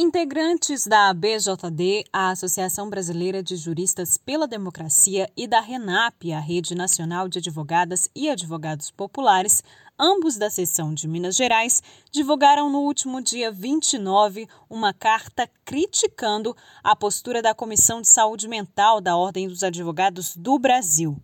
Integrantes da ABJD, a Associação Brasileira de Juristas pela Democracia, e da RENAP, a Rede Nacional de Advogadas e Advogados Populares, ambos da seção de Minas Gerais, divulgaram no último dia 29 uma carta criticando a postura da Comissão de Saúde Mental da Ordem dos Advogados do Brasil.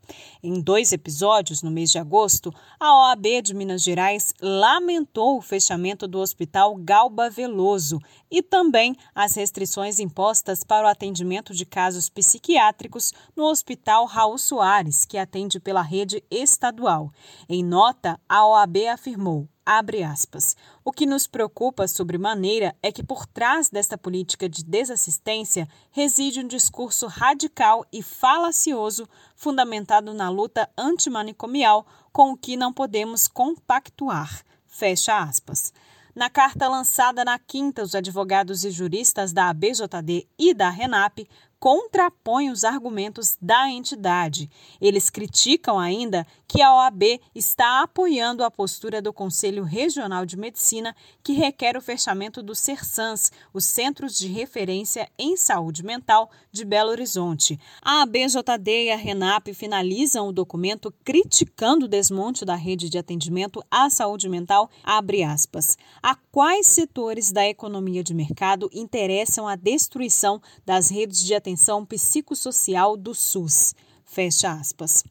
Em dois episódios, no mês de agosto, a OAB de Minas Gerais lamentou o fechamento do Hospital Galba Veloso e também as restrições impostas para o atendimento de casos psiquiátricos no Hospital Raul Soares, que atende pela rede estadual. Em nota, a OAB OAB afirmou, abre aspas, o que nos preocupa sobremaneira é que por trás desta política de desassistência reside um discurso radical e falacioso fundamentado na luta antimanicomial com o que não podemos compactuar, fecha aspas. Na carta lançada na quinta, os advogados e juristas da ABJD e da RENAP contrapõem os argumentos da entidade. Eles criticam ainda que a OAB está apoiando a postura do Conselho Regional de Medicina, que requer o fechamento dos CERSANS, os Centros de Referência em Saúde Mental de Belo Horizonte. A ABJD e a RENAP finalizam o documento criticando o desmonte da rede de atendimento à saúde mental, aspas. A quais setores da economia de mercado interessam a destruição das redes de atendimento atenção psicossocial do SUS. Fecha aspas.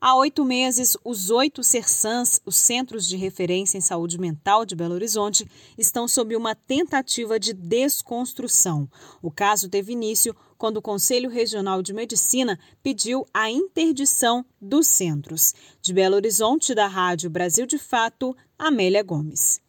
Há oito meses, os oito CERSANs, os Centros de Referência em Saúde Mental de Belo Horizonte, estão sob uma tentativa de desconstrução. O caso teve início quando o Conselho Regional de Medicina pediu a interdição dos centros. De Belo Horizonte, da Rádio Brasil de Fato, Amélia Gomes.